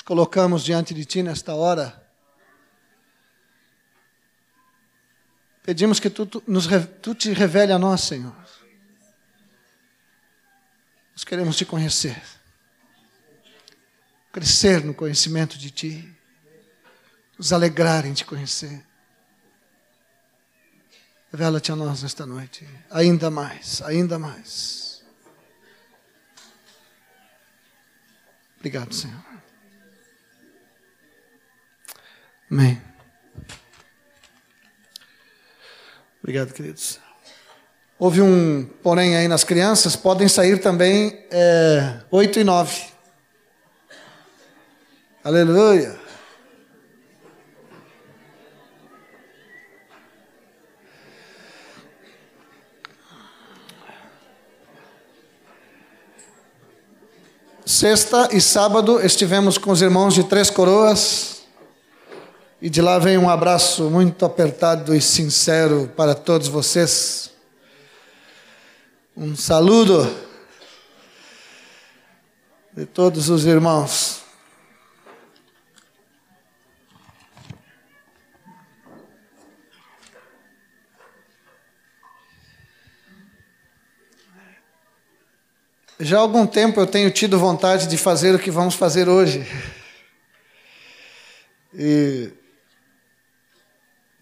nos colocamos diante de Ti nesta hora. Pedimos que tu, tu, nos, tu te revele a nós, Senhor. Nós queremos te conhecer, crescer no conhecimento de Ti, nos alegrar em te conhecer. Revela-te a nós nesta noite, ainda mais, ainda mais. Obrigado, Senhor. Amém. Obrigado, queridos. Houve um porém aí nas crianças, podem sair também é, 8 e 9. Aleluia. Sexta e sábado estivemos com os irmãos de Três Coroas. E de lá vem um abraço muito apertado e sincero para todos vocês. Um saludo de todos os irmãos. Já há algum tempo eu tenho tido vontade de fazer o que vamos fazer hoje. E,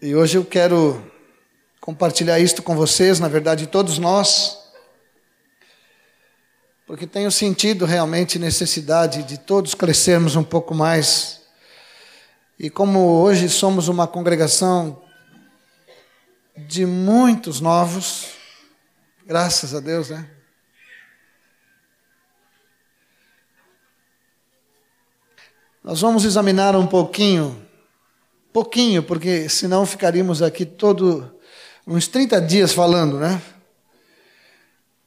e hoje eu quero compartilhar isto com vocês, na verdade, todos nós, porque tenho sentido realmente necessidade de todos crescermos um pouco mais. E como hoje somos uma congregação de muitos novos, graças a Deus, né? Nós vamos examinar um pouquinho, pouquinho, porque senão ficaríamos aqui todo uns 30 dias falando, né?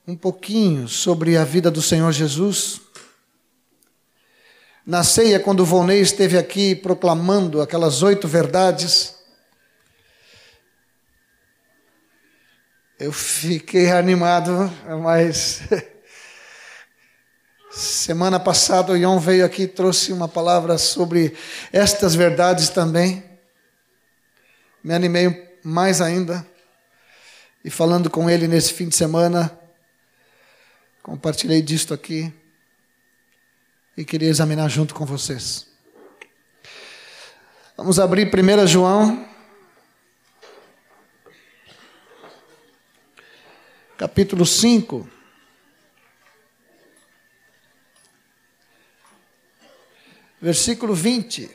Um pouquinho sobre a vida do Senhor Jesus. Na ceia, quando Volney esteve aqui proclamando aquelas oito verdades, eu fiquei animado, mas Semana passada o Ion veio aqui e trouxe uma palavra sobre estas verdades também. Me animei mais ainda. E falando com ele nesse fim de semana, compartilhei disto aqui. E queria examinar junto com vocês. Vamos abrir 1 João. Capítulo 5. versículo 20.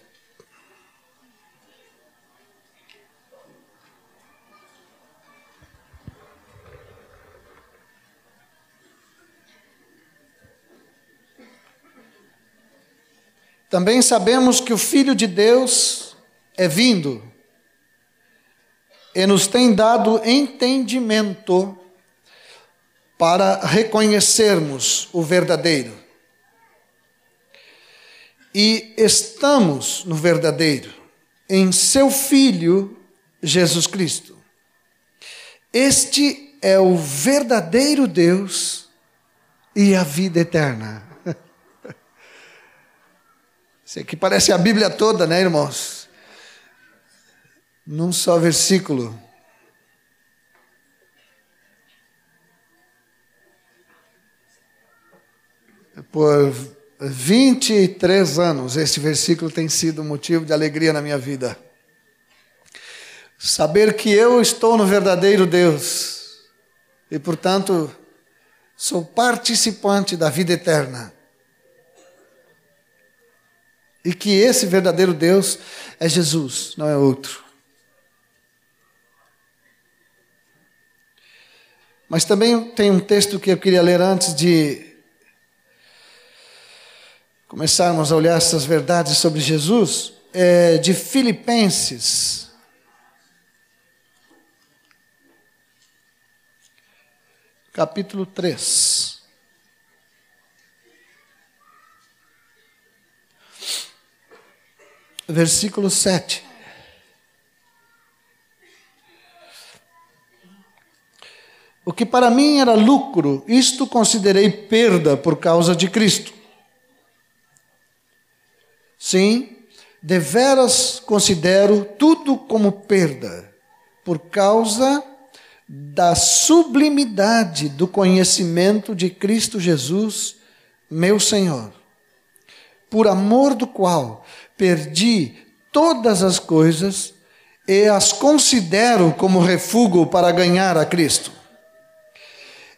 Também sabemos que o Filho de Deus é vindo e nos tem dado entendimento para reconhecermos o verdadeiro e estamos no verdadeiro, em seu Filho Jesus Cristo. Este é o verdadeiro Deus e a vida eterna. Isso aqui parece a Bíblia toda, né, irmãos? Num só versículo. Por 23 anos, esse versículo tem sido motivo de alegria na minha vida. Saber que eu estou no verdadeiro Deus e, portanto, sou participante da vida eterna. E que esse verdadeiro Deus é Jesus, não é outro. Mas também tem um texto que eu queria ler antes de começarmos a olhar essas verdades sobre Jesus, é de Filipenses. Capítulo 3. Versículo 7. O que para mim era lucro, isto considerei perda por causa de Cristo. Sim, deveras considero tudo como perda, por causa da sublimidade do conhecimento de Cristo Jesus, meu Senhor, por amor do qual perdi todas as coisas e as considero como refúgio para ganhar a Cristo.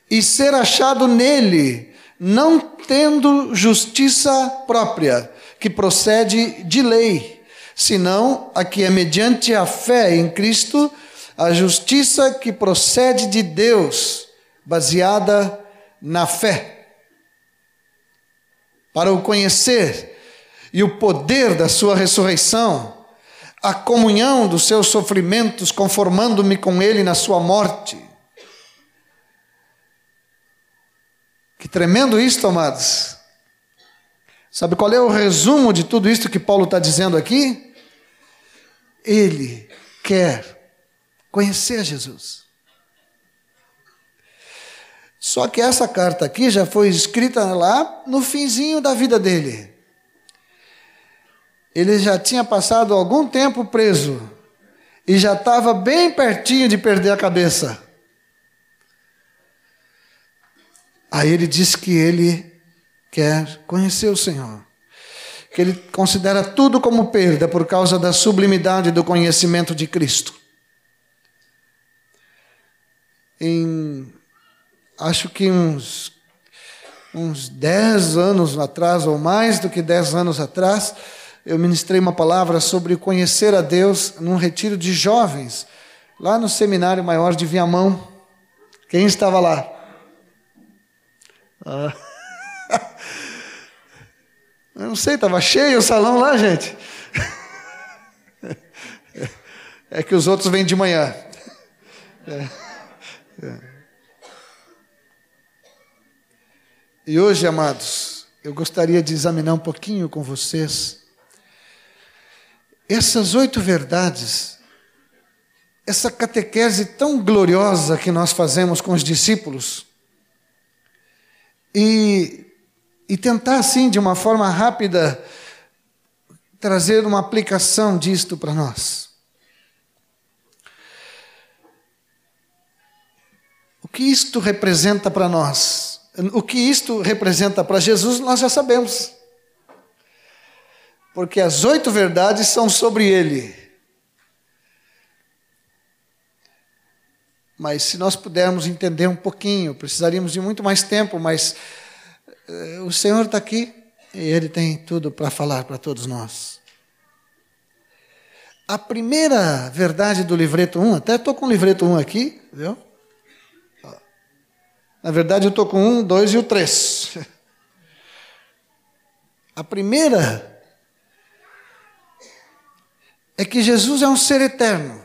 E ser achado nele, não tendo justiça própria, que procede de lei, senão a que é mediante a fé em Cristo, a justiça que procede de Deus, baseada na fé. Para o conhecer e o poder da sua ressurreição, a comunhão dos seus sofrimentos, conformando-me com ele na sua morte. Que tremendo isto, amados. Sabe qual é o resumo de tudo isto que Paulo está dizendo aqui? Ele quer conhecer Jesus. Só que essa carta aqui já foi escrita lá no finzinho da vida dele. Ele já tinha passado algum tempo preso e já estava bem pertinho de perder a cabeça. Aí ele diz que ele quer conhecer o Senhor, que ele considera tudo como perda por causa da sublimidade do conhecimento de Cristo. Em, acho que uns, uns dez anos atrás, ou mais do que dez anos atrás, eu ministrei uma palavra sobre conhecer a Deus num retiro de jovens, lá no Seminário Maior de Viamão. Quem estava lá? Ah. Eu não sei, estava cheio o salão lá, gente. É que os outros vêm de manhã. É. É. E hoje, amados, eu gostaria de examinar um pouquinho com vocês essas oito verdades, essa catequese tão gloriosa que nós fazemos com os discípulos, e, e tentar, assim, de uma forma rápida, trazer uma aplicação disto para nós. O que isto representa para nós? O que isto representa para Jesus, nós já sabemos porque as oito verdades são sobre ele. Mas se nós pudermos entender um pouquinho, precisaríamos de muito mais tempo, mas uh, o Senhor está aqui e Ele tem tudo para falar para todos nós. A primeira verdade do livreto 1, até estou com o livreto 1 aqui, viu? Na verdade, eu estou com um, dois e o três. A primeira é que Jesus é um ser eterno.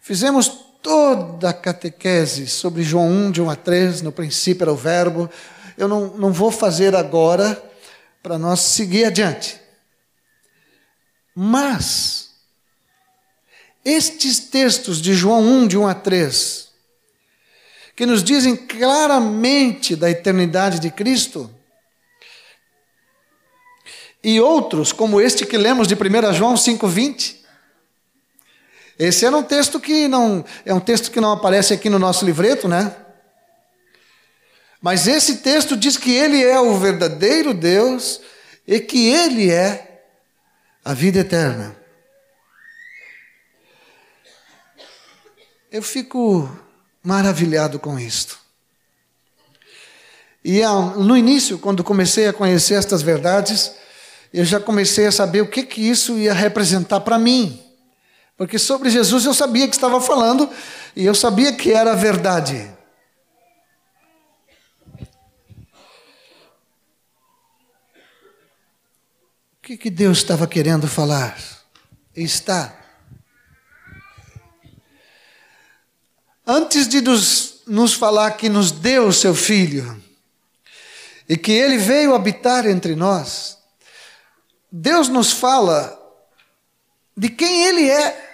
Fizemos toda a catequese sobre João 1, de 1 a 3, no princípio era o Verbo. Eu não, não vou fazer agora para nós seguir adiante. Mas, estes textos de João 1, de 1 a 3, que nos dizem claramente da eternidade de Cristo, e outros, como este que lemos de 1 João 5,20, esse era um texto que não é um texto que não aparece aqui no nosso livreto, né? Mas esse texto diz que ele é o verdadeiro Deus e que ele é a vida eterna. Eu fico maravilhado com isto. E no início, quando comecei a conhecer estas verdades, eu já comecei a saber o que, que isso ia representar para mim. Porque sobre Jesus eu sabia que estava falando e eu sabia que era verdade. O que, que Deus estava querendo falar? Está. Antes de nos, nos falar que nos deu o seu Filho e que ele veio habitar entre nós, Deus nos fala de quem ele é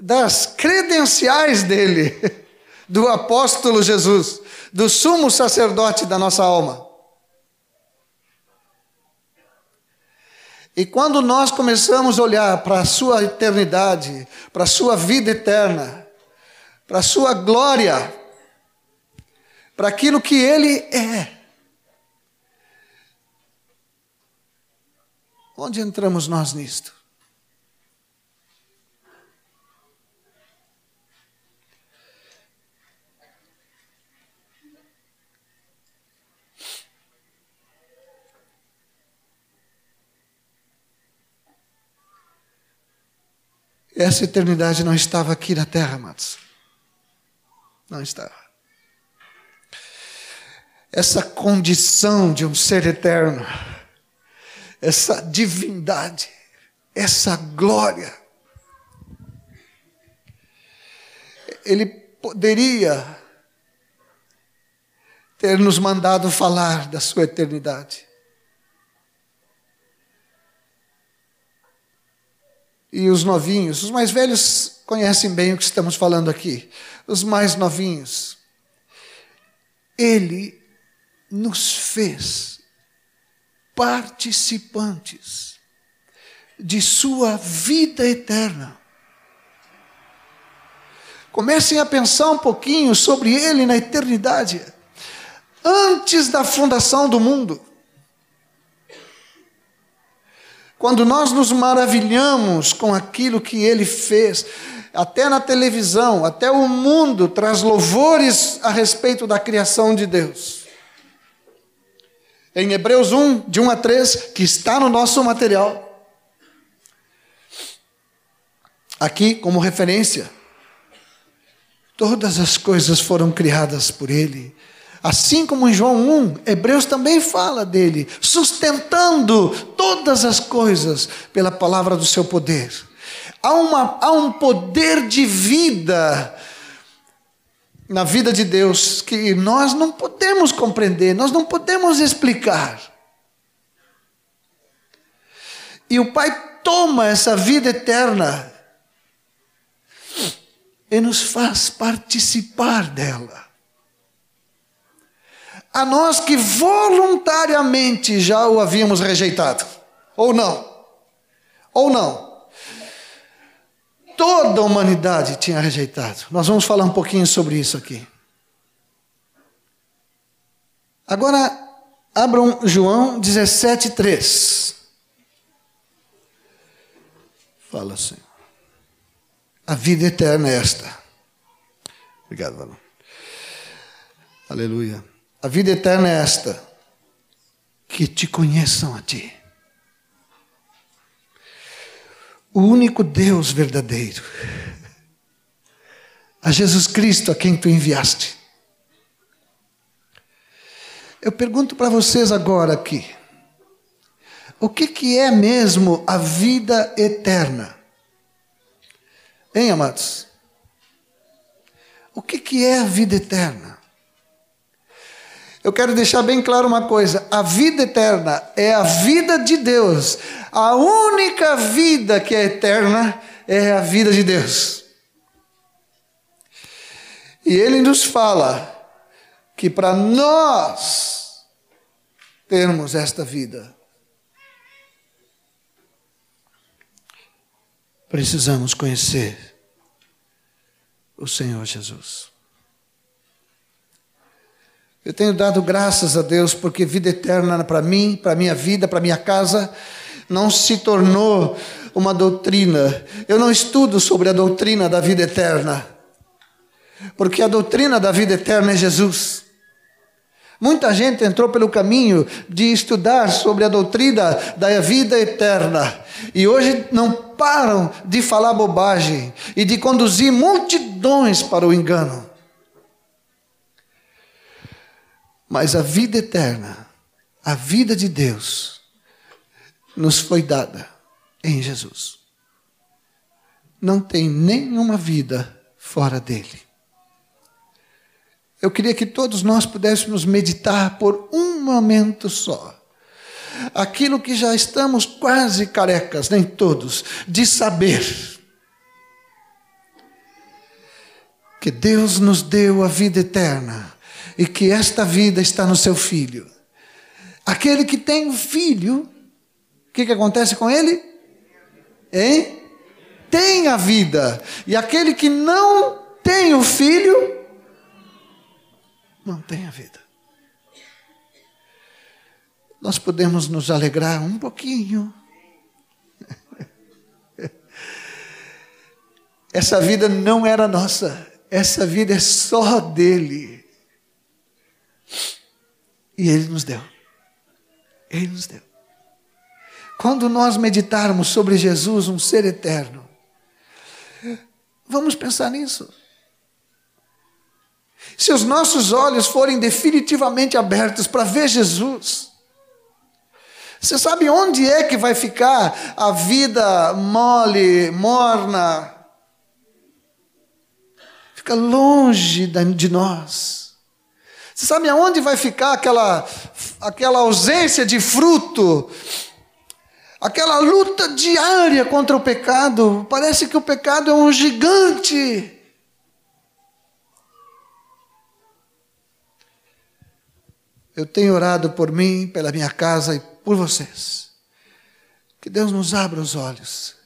das credenciais dele, do apóstolo Jesus, do sumo sacerdote da nossa alma. E quando nós começamos a olhar para a sua eternidade, para a sua vida eterna, para a sua glória, para aquilo que ele é, onde entramos nós nisto? Essa eternidade não estava aqui na terra, amados. Não estava. Essa condição de um ser eterno, essa divindade, essa glória, ele poderia ter nos mandado falar da sua eternidade. e os novinhos, os mais velhos conhecem bem o que estamos falando aqui, os mais novinhos. Ele nos fez participantes de sua vida eterna. Comecem a pensar um pouquinho sobre ele na eternidade. Antes da fundação do mundo, Quando nós nos maravilhamos com aquilo que ele fez, até na televisão, até o mundo traz louvores a respeito da criação de Deus. Em Hebreus 1, de 1 a 3, que está no nosso material. Aqui, como referência, todas as coisas foram criadas por Ele Assim como em João 1, Hebreus também fala dele, sustentando todas as coisas pela palavra do seu poder. Há, uma, há um poder de vida na vida de Deus que nós não podemos compreender, nós não podemos explicar. E o Pai toma essa vida eterna e nos faz participar dela a nós que voluntariamente já o havíamos rejeitado. Ou não? Ou não? Toda a humanidade tinha rejeitado. Nós vamos falar um pouquinho sobre isso aqui. Agora, abram João 17, 3. Fala, Senhor. A vida eterna é esta. Obrigado, Valão. Aleluia. A vida eterna é esta: que te conheçam a ti. O único Deus verdadeiro, a Jesus Cristo a quem tu enviaste. Eu pergunto para vocês agora aqui: o que, que é mesmo a vida eterna? Hein, amados? O que, que é a vida eterna? Eu quero deixar bem claro uma coisa: a vida eterna é a vida de Deus. A única vida que é eterna é a vida de Deus. E ele nos fala que para nós termos esta vida, precisamos conhecer o Senhor Jesus. Eu tenho dado graças a Deus porque vida eterna para mim, para minha vida, para minha casa, não se tornou uma doutrina. Eu não estudo sobre a doutrina da vida eterna, porque a doutrina da vida eterna é Jesus. Muita gente entrou pelo caminho de estudar sobre a doutrina da vida eterna e hoje não param de falar bobagem e de conduzir multidões para o engano. Mas a vida eterna, a vida de Deus, nos foi dada em Jesus. Não tem nenhuma vida fora dele. Eu queria que todos nós pudéssemos meditar por um momento só. Aquilo que já estamos quase carecas, nem todos, de saber. Que Deus nos deu a vida eterna e que esta vida está no seu filho. Aquele que tem um filho que, que acontece com ele? Hein? Tem a vida. E aquele que não tem o filho, não tem a vida. Nós podemos nos alegrar um pouquinho. Essa vida não era nossa, essa vida é só dele. E ele nos deu. Ele nos deu. Quando nós meditarmos sobre Jesus, um ser eterno, vamos pensar nisso. Se os nossos olhos forem definitivamente abertos para ver Jesus, você sabe onde é que vai ficar a vida mole, morna? Fica longe de nós. Você sabe aonde vai ficar aquela, aquela ausência de fruto Aquela luta diária contra o pecado, parece que o pecado é um gigante. Eu tenho orado por mim, pela minha casa e por vocês. Que Deus nos abra os olhos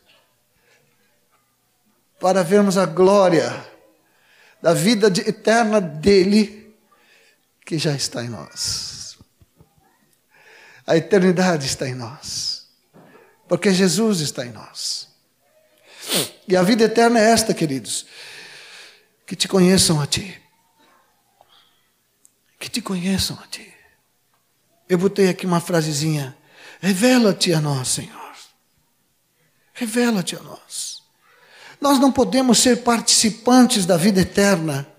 para vermos a glória da vida eterna dele que já está em nós. A eternidade está em nós. Porque Jesus está em nós. E a vida eterna é esta, queridos: que te conheçam a Ti. Que te conheçam a Ti. Eu botei aqui uma frasezinha: revela-te a nós, Senhor. Revela-te a nós. Nós não podemos ser participantes da vida eterna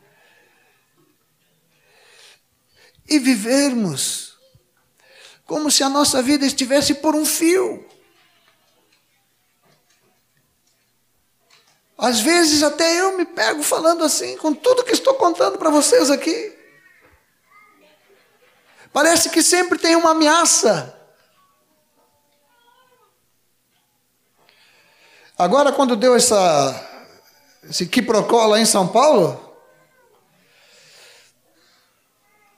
e vivermos como se a nossa vida estivesse por um fio. Às vezes até eu me pego falando assim, com tudo que estou contando para vocês aqui. Parece que sempre tem uma ameaça. Agora, quando deu essa, esse quiprocó lá em São Paulo,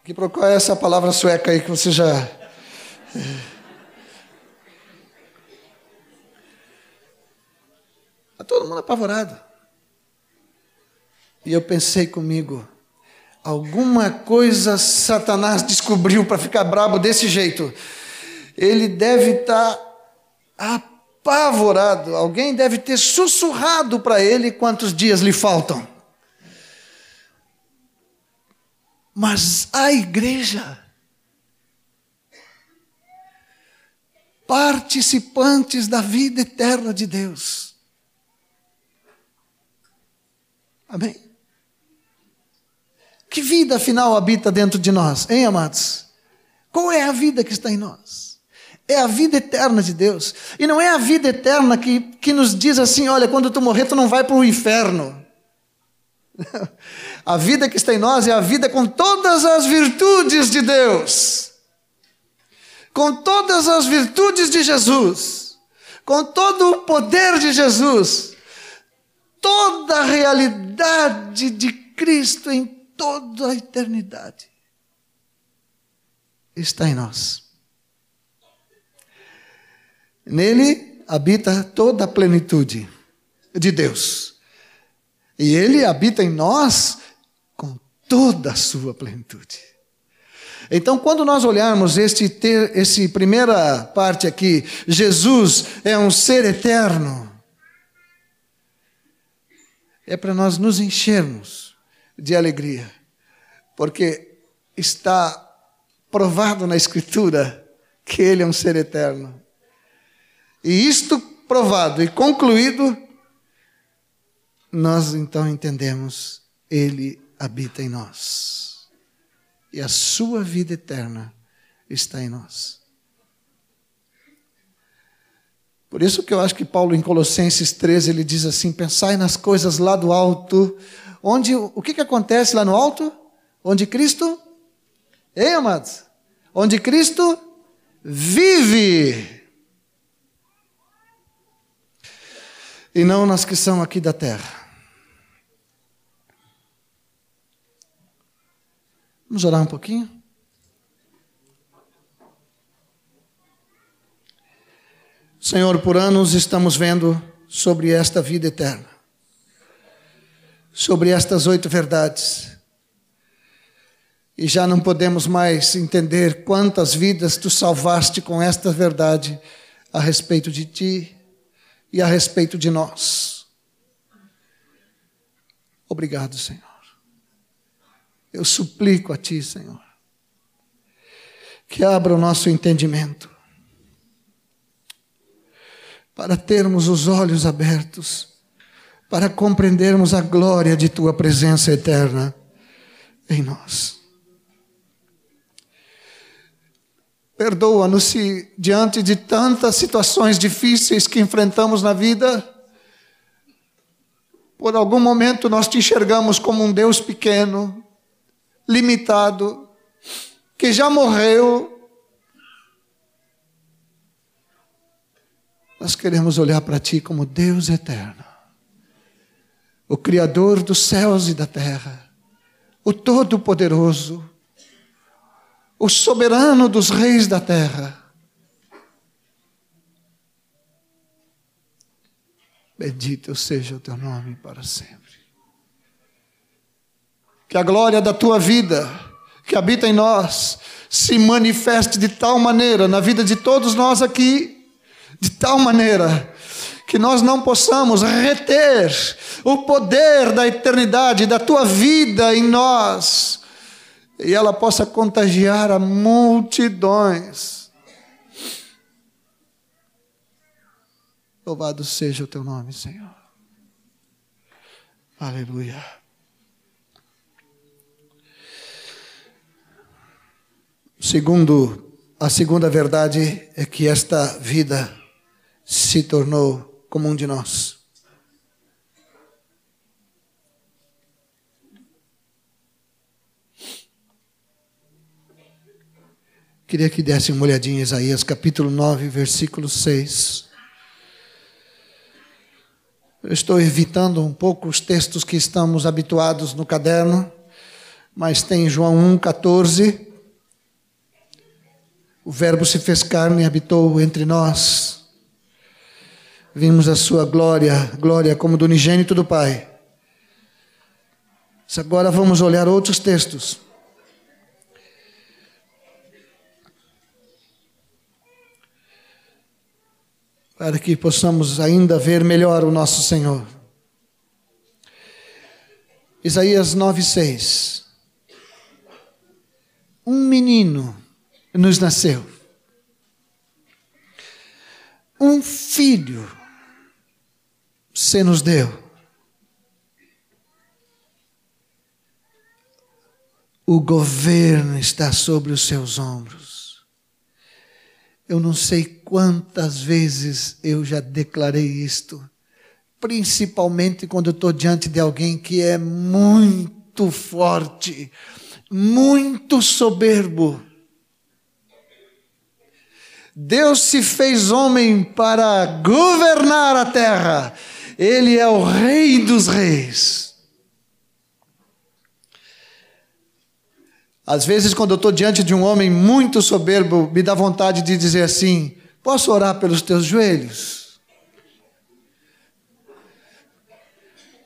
quiprocó é essa palavra sueca aí que você já. Todo mundo apavorado. E eu pensei comigo, alguma coisa Satanás descobriu para ficar brabo desse jeito. Ele deve estar tá apavorado. Alguém deve ter sussurrado para ele quantos dias lhe faltam. Mas a igreja, participantes da vida eterna de Deus, Amém? Que vida afinal habita dentro de nós, hein, amados? Qual é a vida que está em nós? É a vida eterna de Deus. E não é a vida eterna que, que nos diz assim: olha, quando tu morrer, tu não vai para o inferno. a vida que está em nós é a vida com todas as virtudes de Deus, com todas as virtudes de Jesus, com todo o poder de Jesus, toda a realidade de Cristo em toda a eternidade está em nós. Nele habita toda a plenitude de Deus. E Ele habita em nós com toda a sua plenitude. Então, quando nós olharmos este, ter, esse primeira parte aqui, Jesus é um ser eterno é para nós nos enchermos de alegria, porque está provado na Escritura que Ele é um ser eterno. E isto provado e concluído, nós então entendemos, Ele habita em nós. E a sua vida eterna está em nós. Por isso que eu acho que Paulo em Colossenses 13 ele diz assim: pensai nas coisas lá do alto, onde o que, que acontece lá no alto? Onde Cristo, hein, amados? Onde Cristo vive. E não nas que são aqui da terra. Vamos orar um pouquinho? Senhor, por anos estamos vendo sobre esta vida eterna, sobre estas oito verdades. E já não podemos mais entender quantas vidas tu salvaste com esta verdade a respeito de ti e a respeito de nós. Obrigado, Senhor. Eu suplico a Ti, Senhor, que abra o nosso entendimento para termos os olhos abertos, para compreendermos a glória de Tua presença eterna em nós. Perdoa-nos se, diante de tantas situações difíceis que enfrentamos na vida, por algum momento nós te enxergamos como um Deus pequeno, limitado, que já morreu. Nós queremos olhar para Ti como Deus eterno, o Criador dos céus e da terra, o Todo-Poderoso o soberano dos reis da terra. Bendito seja o teu nome para sempre. Que a glória da tua vida, que habita em nós, se manifeste de tal maneira na vida de todos nós aqui, de tal maneira que nós não possamos reter o poder da eternidade, da tua vida em nós e ela possa contagiar a multidões. Louvado seja o teu nome, Senhor. Aleluia. Segundo, a segunda verdade é que esta vida se tornou comum de nós. Queria que desse uma olhadinha em Isaías capítulo 9, versículo 6. Eu estou evitando um pouco os textos que estamos habituados no caderno, mas tem João 1, 14. O Verbo se fez carne e habitou entre nós. Vimos a sua glória, glória como do unigênito do Pai. Agora vamos olhar outros textos. para que possamos ainda ver melhor o nosso Senhor. Isaías 9:6 Um menino nos nasceu. Um filho se nos deu. O governo está sobre os seus ombros. Eu não sei quantas vezes eu já declarei isto, principalmente quando estou diante de alguém que é muito forte, muito soberbo. Deus se fez homem para governar a terra, Ele é o Rei dos Reis. Às vezes, quando eu estou diante de um homem muito soberbo, me dá vontade de dizer assim: Posso orar pelos teus joelhos?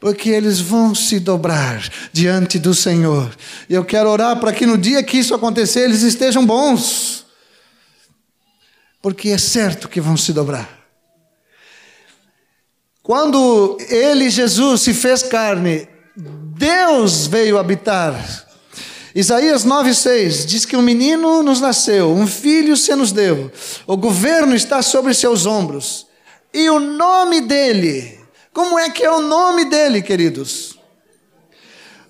Porque eles vão se dobrar diante do Senhor. E eu quero orar para que no dia que isso acontecer, eles estejam bons. Porque é certo que vão se dobrar. Quando ele, Jesus, se fez carne, Deus veio habitar Isaías 9,6 diz que um menino nos nasceu, um filho se nos deu, o governo está sobre seus ombros, e o nome dele, como é que é o nome dele, queridos?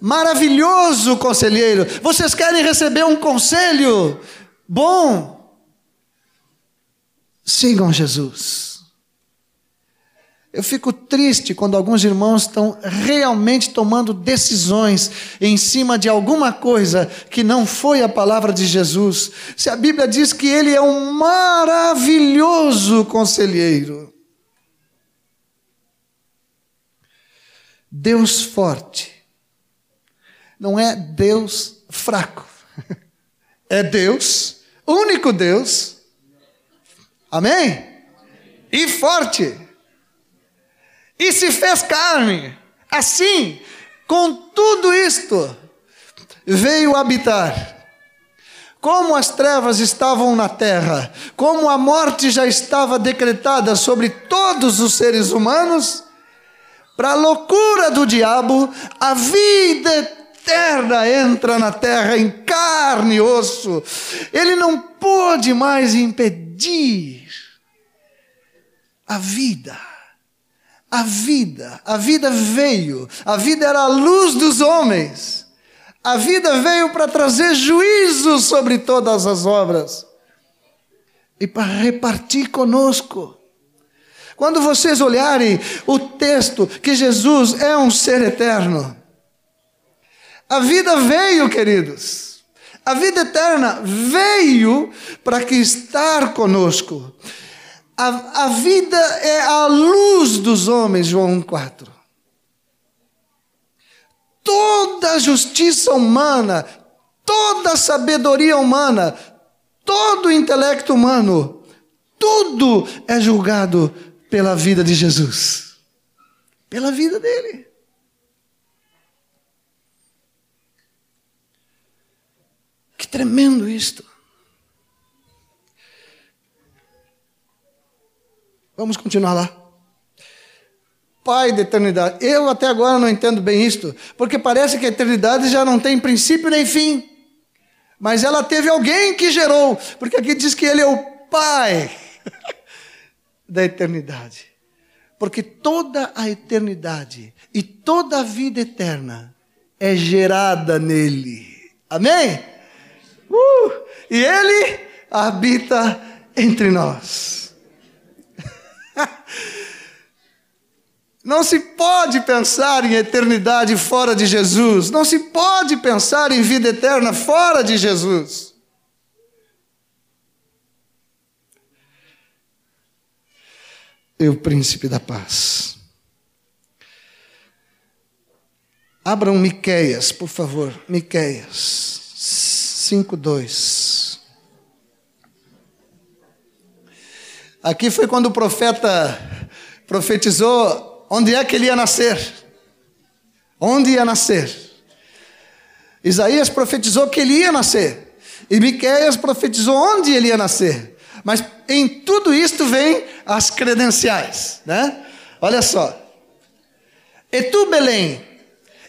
Maravilhoso conselheiro, vocês querem receber um conselho bom? Sigam Jesus. Eu fico triste quando alguns irmãos estão realmente tomando decisões em cima de alguma coisa que não foi a palavra de Jesus. Se a Bíblia diz que ele é um maravilhoso conselheiro. Deus forte. Não é Deus fraco. É Deus, único Deus. Amém? e forte, e se fez carne. Assim, com tudo isto, veio habitar. Como as trevas estavam na terra, como a morte já estava decretada sobre todos os seres humanos, para a loucura do diabo, a vida eterna entra na terra em carne e osso. Ele não pôde mais impedir a vida. A vida, a vida veio, a vida era a luz dos homens. A vida veio para trazer juízo sobre todas as obras e para repartir conosco. Quando vocês olharem o texto que Jesus é um ser eterno, a vida veio, queridos. A vida eterna veio para que estar conosco. A, a vida é a luz dos homens, João 4. Toda a justiça humana, toda a sabedoria humana, todo o intelecto humano, tudo é julgado pela vida de Jesus, pela vida dele. Que tremendo isto. Vamos continuar lá. Pai da eternidade. Eu até agora não entendo bem isto, porque parece que a eternidade já não tem princípio nem fim. Mas ela teve alguém que gerou, porque aqui diz que ele é o Pai da eternidade. Porque toda a eternidade e toda a vida eterna é gerada nele. Amém? Uh, e ele habita entre nós. Não se pode pensar em eternidade fora de Jesus. Não se pode pensar em vida eterna fora de Jesus. E o príncipe da paz. Abram Miqueias, por favor. Miqueias 5:2. Aqui foi quando o profeta profetizou onde é que ele ia nascer. Onde ia nascer. Isaías profetizou que ele ia nascer. E Miqueias profetizou onde ele ia nascer. Mas em tudo isto vem as credenciais, né? Olha só. E tu, Belém,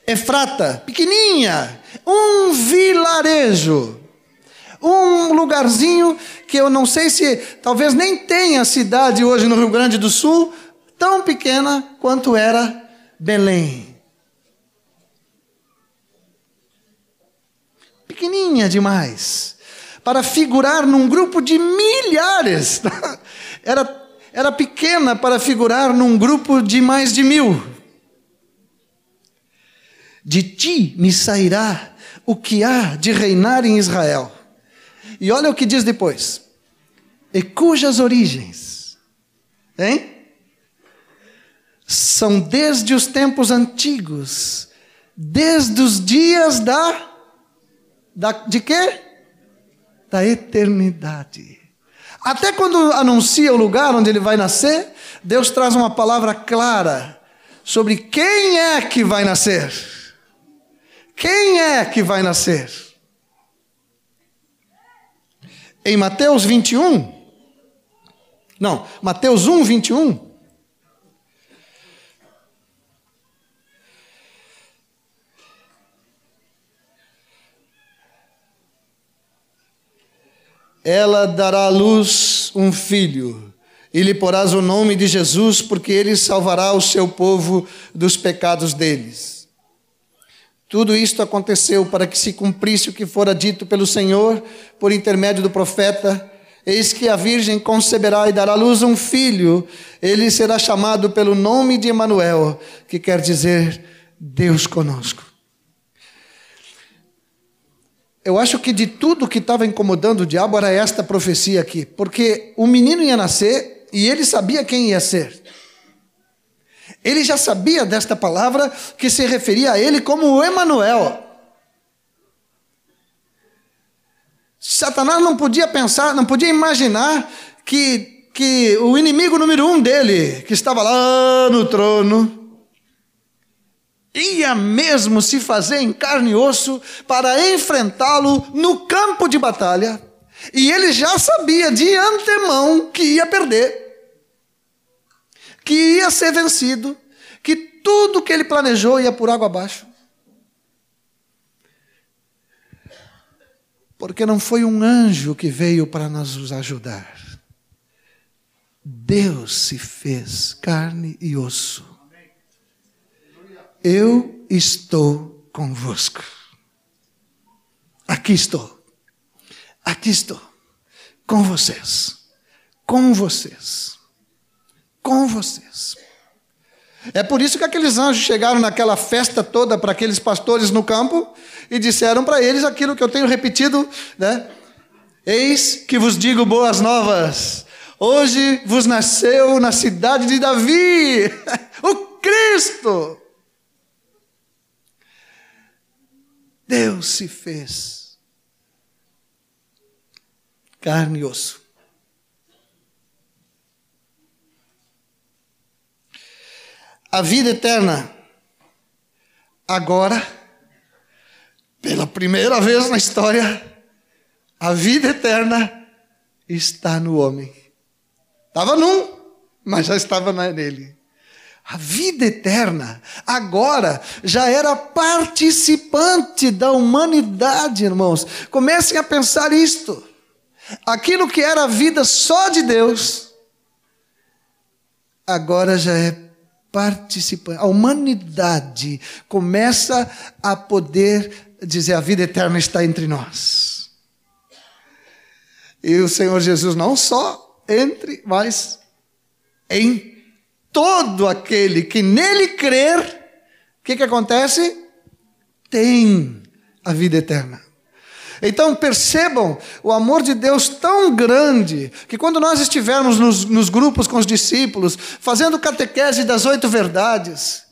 Efrata, pequenininha, um vilarejo, um lugarzinho que eu não sei se talvez nem tenha cidade hoje no Rio Grande do Sul tão pequena quanto era Belém. Pequeninha demais. Para figurar num grupo de milhares. Era, era pequena para figurar num grupo de mais de mil. De ti me sairá o que há de reinar em Israel e olha o que diz depois. E cujas origens, hein? São desde os tempos antigos, desde os dias da, da de quê? Da eternidade. Até quando anuncia o lugar onde ele vai nascer, Deus traz uma palavra clara sobre quem é que vai nascer. Quem é que vai nascer? Em Mateus 21, não, Mateus 1, 21. Ela dará à luz um filho, e lhe porás o nome de Jesus, porque ele salvará o seu povo dos pecados deles. Tudo isto aconteceu para que se cumprisse o que fora dito pelo Senhor por intermédio do profeta. Eis que a virgem conceberá e dará à luz um filho. Ele será chamado pelo nome de Emanuel, que quer dizer Deus conosco. Eu acho que de tudo que estava incomodando o diabo era esta profecia aqui, porque o menino ia nascer e ele sabia quem ia ser. Ele já sabia desta palavra que se referia a ele como Emanuel. Satanás não podia pensar, não podia imaginar que que o inimigo número um dele, que estava lá no trono, ia mesmo se fazer em carne e osso para enfrentá-lo no campo de batalha, e ele já sabia de antemão que ia perder, que ia ser vencido, que tudo que ele planejou ia por água abaixo. Porque não foi um anjo que veio para nos ajudar. Deus se fez carne e osso. Eu estou convosco. Aqui estou. Aqui estou. Com vocês. Com vocês. Com vocês. É por isso que aqueles anjos chegaram naquela festa toda para aqueles pastores no campo e disseram para eles aquilo que eu tenho repetido, né? Eis que vos digo boas novas. Hoje vos nasceu na cidade de Davi o Cristo. Deus se fez carne e osso. A vida eterna. Agora, pela primeira vez na história, a vida eterna está no homem. Estava num, mas já estava nele. A vida eterna agora já era participante da humanidade, irmãos. Comecem a pensar isto. Aquilo que era a vida só de Deus, agora já é participante. A humanidade começa a poder dizer: a vida eterna está entre nós. E o Senhor Jesus não só entre, mas em todo aquele que nele crer, o que, que acontece? Tem a vida eterna. Então percebam o amor de Deus tão grande que quando nós estivermos nos, nos grupos com os discípulos, fazendo catequese das oito verdades,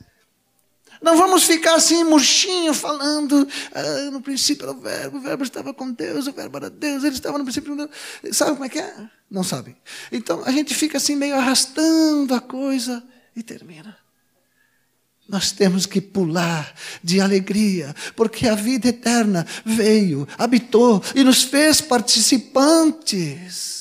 não vamos ficar assim, murchinho, falando. Ah, no princípio era o verbo, o verbo estava com Deus, o verbo era Deus, ele estava no princípio. Sabe como é que é? Não sabem. Então a gente fica assim, meio arrastando a coisa e termina. Nós temos que pular de alegria, porque a vida eterna veio, habitou e nos fez participantes.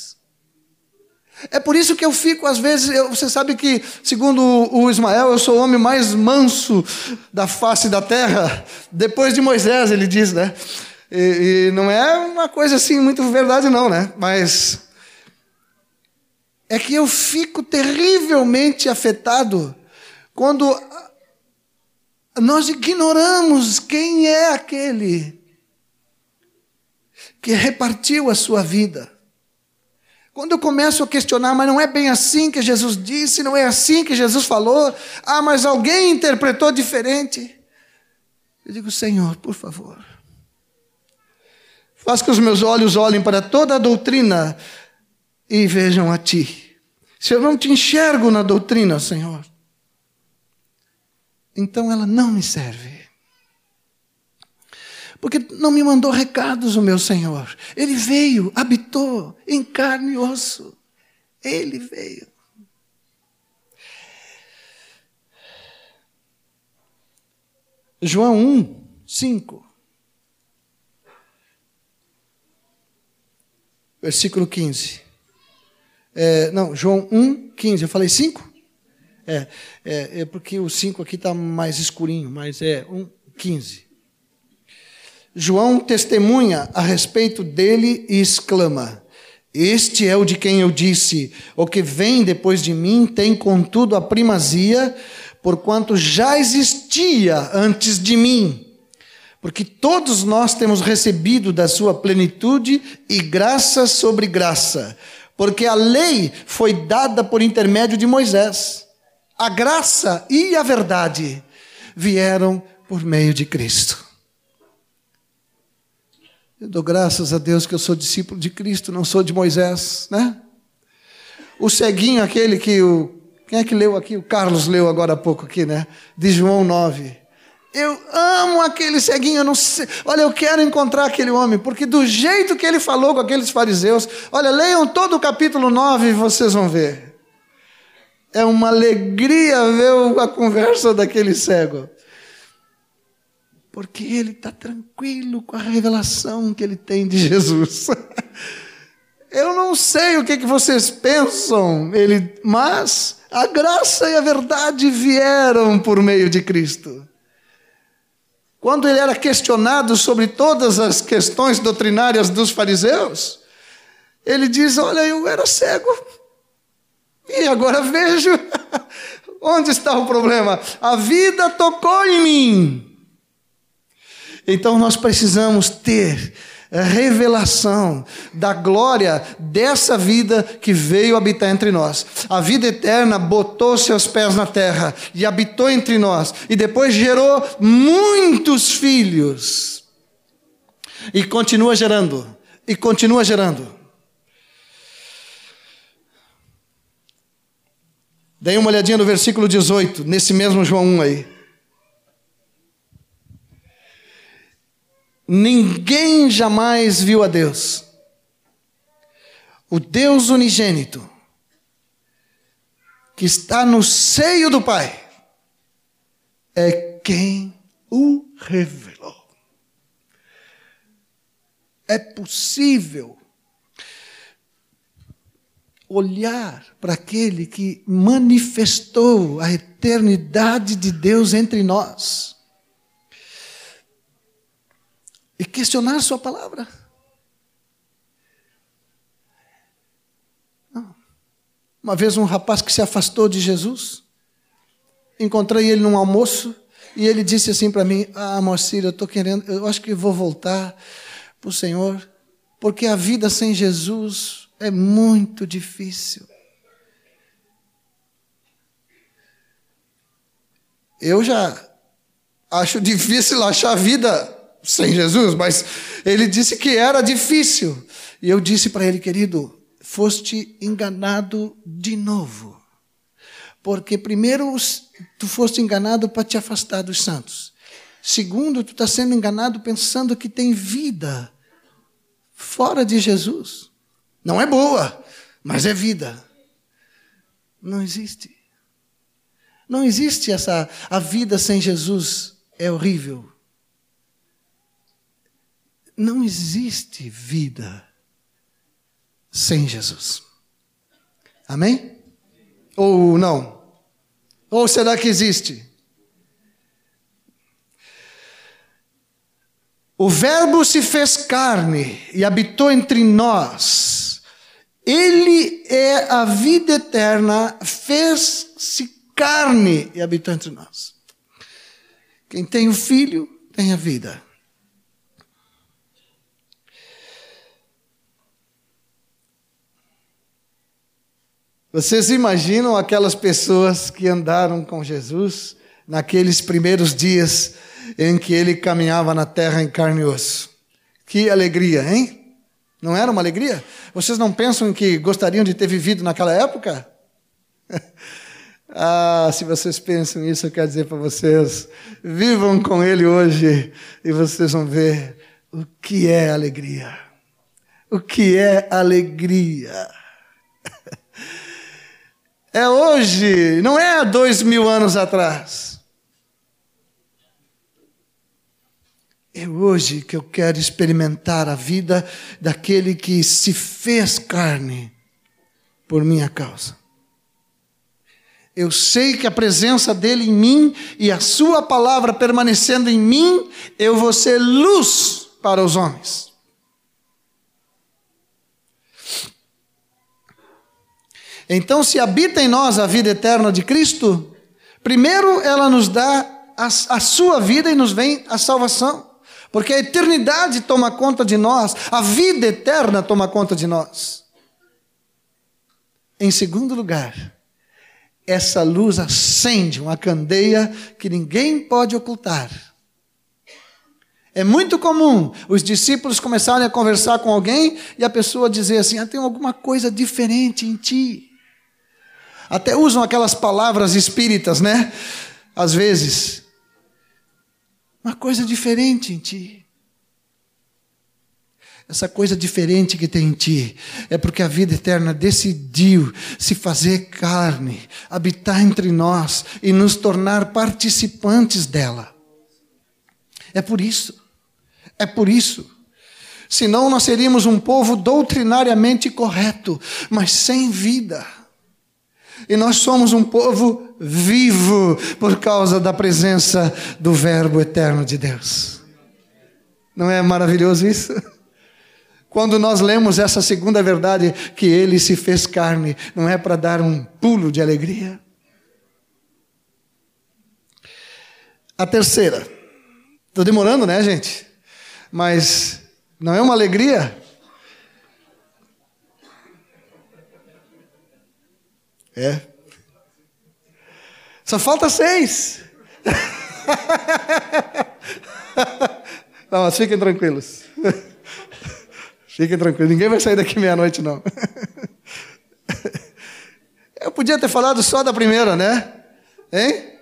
É por isso que eu fico, às vezes, eu, você sabe que, segundo o Ismael, eu sou o homem mais manso da face da terra, depois de Moisés, ele diz, né? E, e não é uma coisa assim muito verdade, não, né? Mas é que eu fico terrivelmente afetado quando nós ignoramos quem é aquele que repartiu a sua vida. Quando eu começo a questionar, mas não é bem assim que Jesus disse, não é assim que Jesus falou, ah, mas alguém interpretou diferente. Eu digo, Senhor, por favor, faz que os meus olhos olhem para toda a doutrina e vejam a Ti. Se eu não te enxergo na doutrina, Senhor, então ela não me serve. Porque não me mandou recados o meu Senhor. Ele veio, habitou em carne e osso. Ele veio. João 1, 5. Versículo 15. É, não, João 1, 15. Eu falei 5? É, é, é porque o 5 aqui está mais escurinho, mas é um 15. João testemunha a respeito dele e exclama: Este é o de quem eu disse: O que vem depois de mim tem, contudo, a primazia, porquanto já existia antes de mim. Porque todos nós temos recebido da sua plenitude e graça sobre graça. Porque a lei foi dada por intermédio de Moisés a graça e a verdade vieram por meio de Cristo. Eu dou graças a Deus que eu sou discípulo de Cristo, não sou de Moisés, né? O ceguinho, aquele que o. Quem é que leu aqui? O Carlos leu agora há pouco aqui, né? De João 9. Eu amo aquele ceguinho, eu não sei. Olha, eu quero encontrar aquele homem, porque do jeito que ele falou com aqueles fariseus, olha, leiam todo o capítulo 9 e vocês vão ver. É uma alegria ver a conversa daquele cego. Porque ele está tranquilo com a revelação que ele tem de Jesus. Eu não sei o que, vocês pensam, ele, mas a graça e a verdade vieram por meio de Cristo. Quando ele era questionado sobre todas as questões doutrinárias dos fariseus, ele diz: Olha, eu era cego, e agora vejo. Onde está o problema? A vida tocou em mim. Então nós precisamos ter revelação da glória dessa vida que veio habitar entre nós. A vida eterna botou seus pés na terra e habitou entre nós, e depois gerou muitos filhos. E continua gerando, e continua gerando. Dê uma olhadinha no versículo 18, nesse mesmo João 1 aí. Ninguém jamais viu a Deus. O Deus unigênito, que está no seio do Pai, é quem o revelou. É possível olhar para aquele que manifestou a eternidade de Deus entre nós e questionar Sua palavra. Uma vez um rapaz que se afastou de Jesus, encontrei ele num almoço e ele disse assim para mim: Ah, Moacir, eu estou querendo, eu acho que vou voltar para o Senhor, porque a vida sem Jesus é muito difícil. Eu já acho difícil achar vida sem Jesus, mas ele disse que era difícil. E eu disse para ele, querido, foste enganado de novo. Porque primeiro tu foste enganado para te afastar dos santos. Segundo, tu está sendo enganado pensando que tem vida fora de Jesus. Não é boa, mas é vida. Não existe. Não existe essa a vida sem Jesus é horrível. Não existe vida sem Jesus. Amém? Ou não? Ou será que existe? O Verbo se fez carne e habitou entre nós. Ele é a vida eterna, fez-se carne e habitou entre nós. Quem tem o filho tem a vida. Vocês imaginam aquelas pessoas que andaram com Jesus naqueles primeiros dias em que ele caminhava na terra em carne e osso? Que alegria, hein? Não era uma alegria? Vocês não pensam que gostariam de ter vivido naquela época? ah, se vocês pensam isso, eu quero dizer para vocês: vivam com ele hoje e vocês vão ver o que é alegria. O que é alegria. É hoje, não é há dois mil anos atrás. É hoje que eu quero experimentar a vida daquele que se fez carne por minha causa. Eu sei que a presença dele em mim e a sua palavra permanecendo em mim, eu vou ser luz para os homens. Então, se habita em nós a vida eterna de Cristo, primeiro ela nos dá a, a sua vida e nos vem a salvação. Porque a eternidade toma conta de nós, a vida eterna toma conta de nós. Em segundo lugar, essa luz acende uma candeia que ninguém pode ocultar. É muito comum os discípulos começarem a conversar com alguém e a pessoa dizer assim: ah, tem alguma coisa diferente em ti. Até usam aquelas palavras espíritas, né? Às vezes. Uma coisa diferente em ti. Essa coisa diferente que tem em ti é porque a vida eterna decidiu se fazer carne, habitar entre nós e nos tornar participantes dela. É por isso. É por isso. Senão nós seríamos um povo doutrinariamente correto, mas sem vida. E nós somos um povo vivo por causa da presença do Verbo eterno de Deus. Não é maravilhoso isso? Quando nós lemos essa segunda verdade, que ele se fez carne, não é para dar um pulo de alegria? A terceira. Estou demorando, né, gente? Mas não é uma alegria? É. Só falta seis. Não, mas fiquem tranquilos. Fiquem tranquilos, ninguém vai sair daqui meia-noite, não. Eu podia ter falado só da primeira, né? Hein?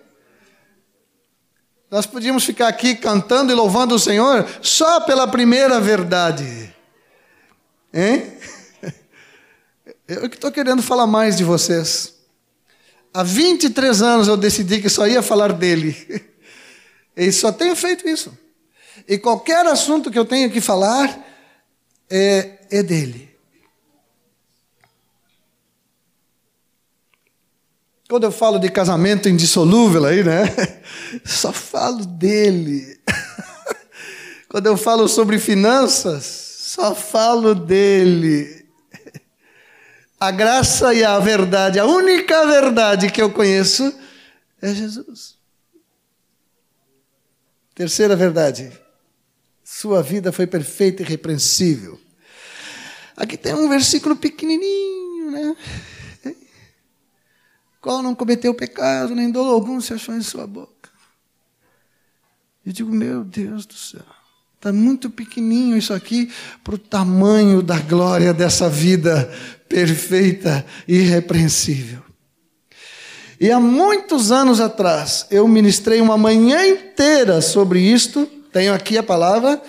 Nós podíamos ficar aqui cantando e louvando o Senhor só pela primeira verdade. Hein? Eu que estou querendo falar mais de vocês. Há 23 anos eu decidi que só ia falar dele. E só tenho feito isso. E qualquer assunto que eu tenha que falar, é, é dele. Quando eu falo de casamento indissolúvel aí, né? Só falo dele. Quando eu falo sobre finanças, só falo dele. A graça e a verdade, a única verdade que eu conheço é Jesus. Terceira verdade. Sua vida foi perfeita e irrepreensível. Aqui tem um versículo pequenininho, né? Qual não cometeu pecado, nem dolo algum se achou em sua boca. Eu digo, meu Deus do céu. Está muito pequenininho isso aqui para o tamanho da glória dessa vida perfeita irrepreensível. E há muitos anos atrás, eu ministrei uma manhã inteira sobre isto, tenho aqui a palavra.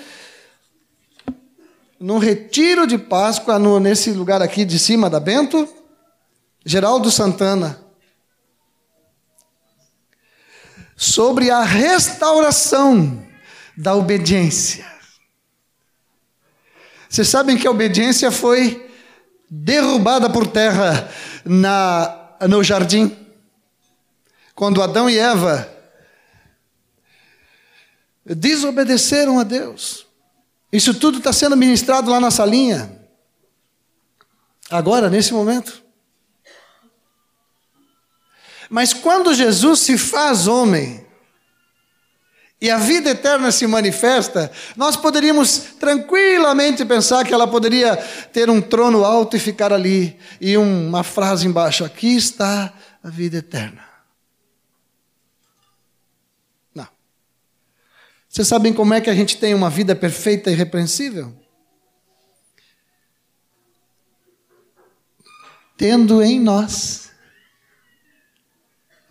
Num retiro de Páscoa, no, nesse lugar aqui de cima da Bento, Geraldo Santana. Sobre a restauração da obediência. Vocês sabem que a obediência foi derrubada por terra na, no jardim? Quando Adão e Eva desobedeceram a Deus. Isso tudo está sendo ministrado lá na salinha. Agora, nesse momento. Mas quando Jesus se faz homem e a vida eterna se manifesta, nós poderíamos tranquilamente pensar que ela poderia ter um trono alto e ficar ali, e uma frase embaixo: aqui está a vida eterna. Vocês sabem como é que a gente tem uma vida perfeita e irrepreensível? Tendo em nós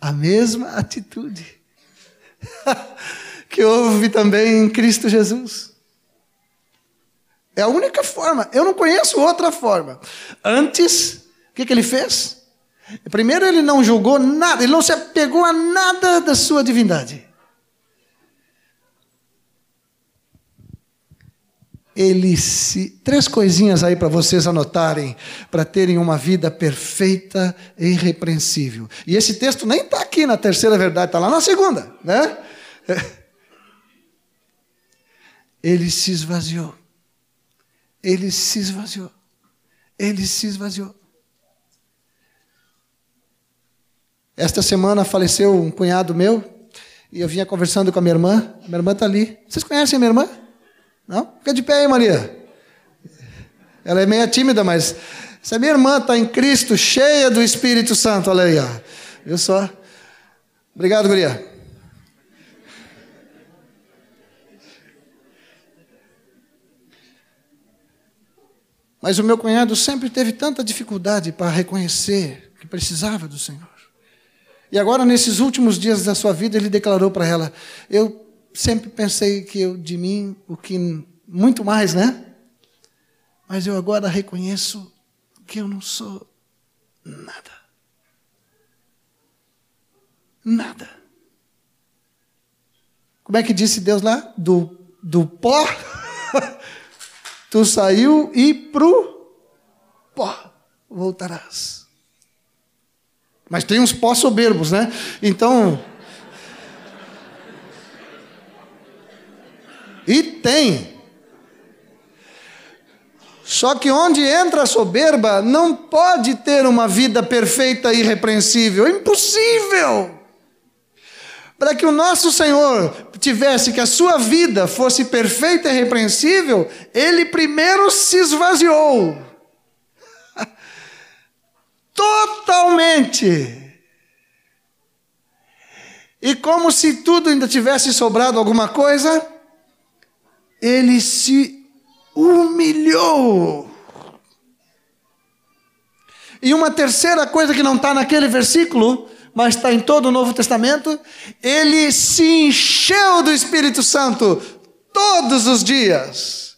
a mesma atitude que houve também em Cristo Jesus. É a única forma, eu não conheço outra forma. Antes, o que, que ele fez? Primeiro, ele não julgou nada, ele não se apegou a nada da sua divindade. ele se. Três coisinhas aí para vocês anotarem, para terem uma vida perfeita e irrepreensível. E esse texto nem está aqui na terceira verdade, está lá na segunda, né? Ele se esvaziou. Ele se esvaziou. Ele se esvaziou. Esta semana faleceu um cunhado meu, e eu vinha conversando com a minha irmã. Minha irmã está ali. Vocês conhecem a minha irmã? Não? Fica de pé aí, Maria. Ela é meio tímida, mas se a minha irmã está em Cristo, cheia do Espírito Santo, olha aí, ó. viu só? Obrigado, Guria. Mas o meu cunhado sempre teve tanta dificuldade para reconhecer que precisava do Senhor. E agora, nesses últimos dias da sua vida, ele declarou para ela: Eu sempre pensei que eu de mim o que muito mais, né? Mas eu agora reconheço que eu não sou nada. Nada. Como é que disse Deus lá? Do, do pó, tu saiu e pro pó voltarás. Mas tem uns pó soberbos, né? Então. E tem. Só que onde entra a soberba, não pode ter uma vida perfeita e irrepreensível. É impossível. Para que o nosso Senhor tivesse que a sua vida fosse perfeita e irrepreensível, ele primeiro se esvaziou. Totalmente. E como se tudo ainda tivesse sobrado alguma coisa, ele se humilhou. E uma terceira coisa que não está naquele versículo, mas está em todo o Novo Testamento, ele se encheu do Espírito Santo todos os dias.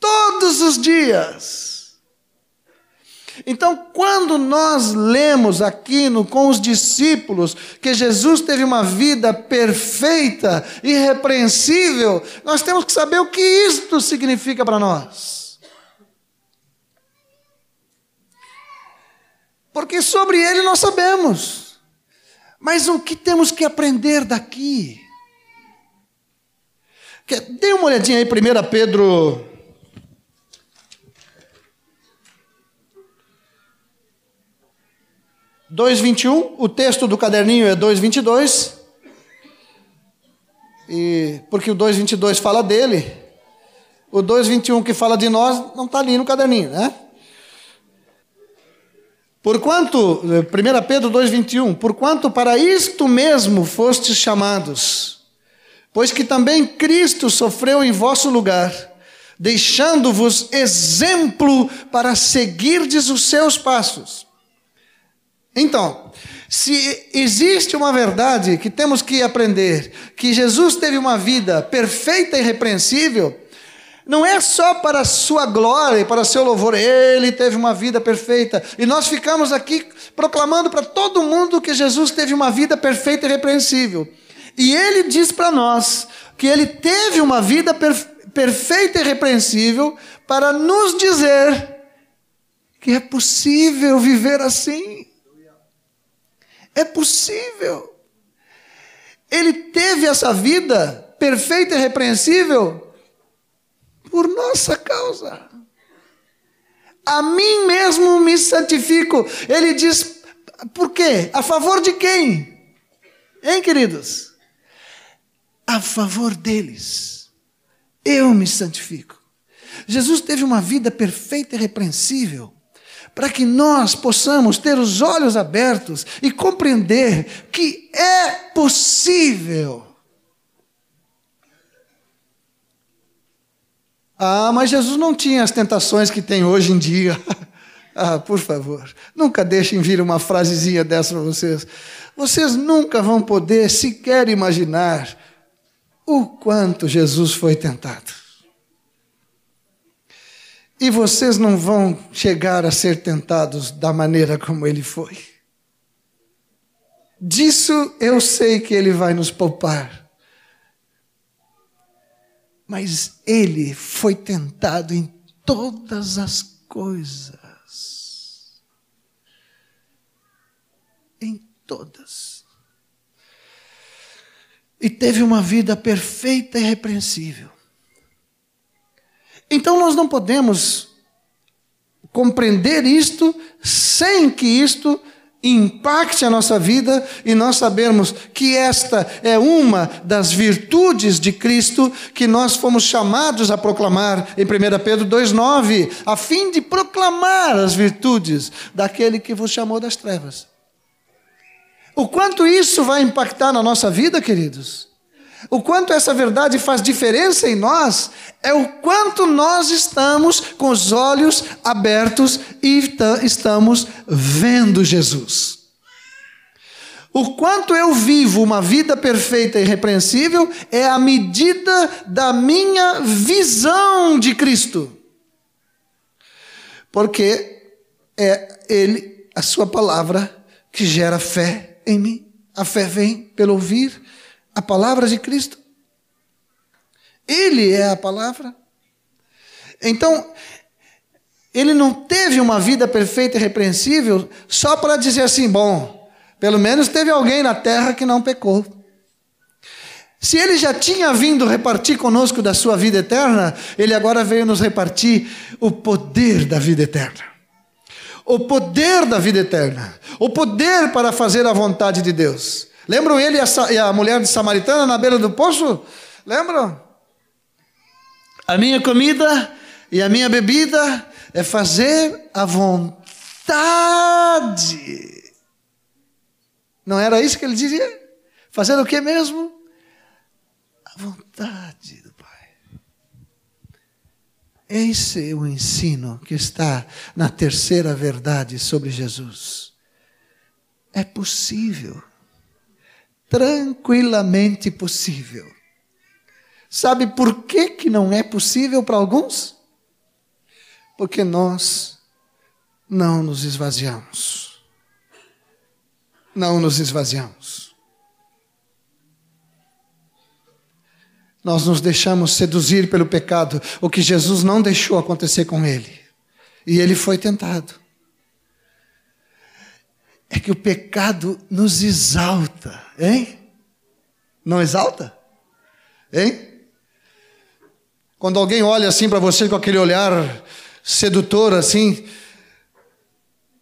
Todos os dias. Então, quando nós lemos aqui no, com os discípulos que Jesus teve uma vida perfeita, irrepreensível, nós temos que saber o que isto significa para nós. Porque sobre ele nós sabemos, mas o que temos que aprender daqui? Dê uma olhadinha aí, 1 Pedro 2,21, o texto do caderninho é 2,22. E porque o 2,22 fala dele, o 2,21 que fala de nós não está ali no caderninho, né? Porquanto, 1 Pedro 2,21, porquanto para isto mesmo fostes chamados, pois que também Cristo sofreu em vosso lugar, deixando-vos exemplo para seguirdes os seus passos. Então, se existe uma verdade que temos que aprender, que Jesus teve uma vida perfeita e irrepreensível, não é só para a sua glória e para seu louvor, ele teve uma vida perfeita. E nós ficamos aqui proclamando para todo mundo que Jesus teve uma vida perfeita e irrepreensível. E ele diz para nós que ele teve uma vida per perfeita e irrepreensível para nos dizer que é possível viver assim. É possível. Ele teve essa vida perfeita e repreensível por nossa causa. A mim mesmo me santifico. Ele diz, por quê? A favor de quem? Hein, queridos? A favor deles. Eu me santifico. Jesus teve uma vida perfeita e repreensível para que nós possamos ter os olhos abertos e compreender que é possível. Ah, mas Jesus não tinha as tentações que tem hoje em dia. ah, por favor, nunca deixem vir uma frasezinha dessa para vocês. Vocês nunca vão poder sequer imaginar o quanto Jesus foi tentado. E vocês não vão chegar a ser tentados da maneira como ele foi. Disso eu sei que ele vai nos poupar. Mas ele foi tentado em todas as coisas. Em todas. E teve uma vida perfeita e irrepreensível. Então nós não podemos compreender isto sem que isto impacte a nossa vida e nós sabermos que esta é uma das virtudes de Cristo que nós fomos chamados a proclamar em 1 Pedro 2,9, a fim de proclamar as virtudes daquele que vos chamou das trevas. O quanto isso vai impactar na nossa vida, queridos? O quanto essa verdade faz diferença em nós é o quanto nós estamos com os olhos abertos e estamos vendo Jesus. O quanto eu vivo uma vida perfeita e irrepreensível é a medida da minha visão de Cristo. Porque é Ele, a Sua palavra, que gera fé em mim. A fé vem pelo ouvir a palavra de Cristo. Ele é a palavra. Então, ele não teve uma vida perfeita e repreensível só para dizer assim, bom, pelo menos teve alguém na terra que não pecou. Se ele já tinha vindo repartir conosco da sua vida eterna, ele agora veio nos repartir o poder da vida eterna. O poder da vida eterna. O poder para fazer a vontade de Deus. Lembram ele e a, mulher de Samaritana na beira do poço? Lembram? A minha comida e a minha bebida é fazer a vontade não era isso que ele dizia? Fazer o que mesmo? A vontade do Pai. Esse é o ensino que está na terceira verdade sobre Jesus. É possível. Tranquilamente possível. Sabe por que, que não é possível para alguns? Porque nós não nos esvaziamos não nos esvaziamos. Nós nos deixamos seduzir pelo pecado, o que Jesus não deixou acontecer com ele. E ele foi tentado. É que o pecado nos exalta, hein? Não exalta? Hein? Quando alguém olha assim para você com aquele olhar sedutor assim,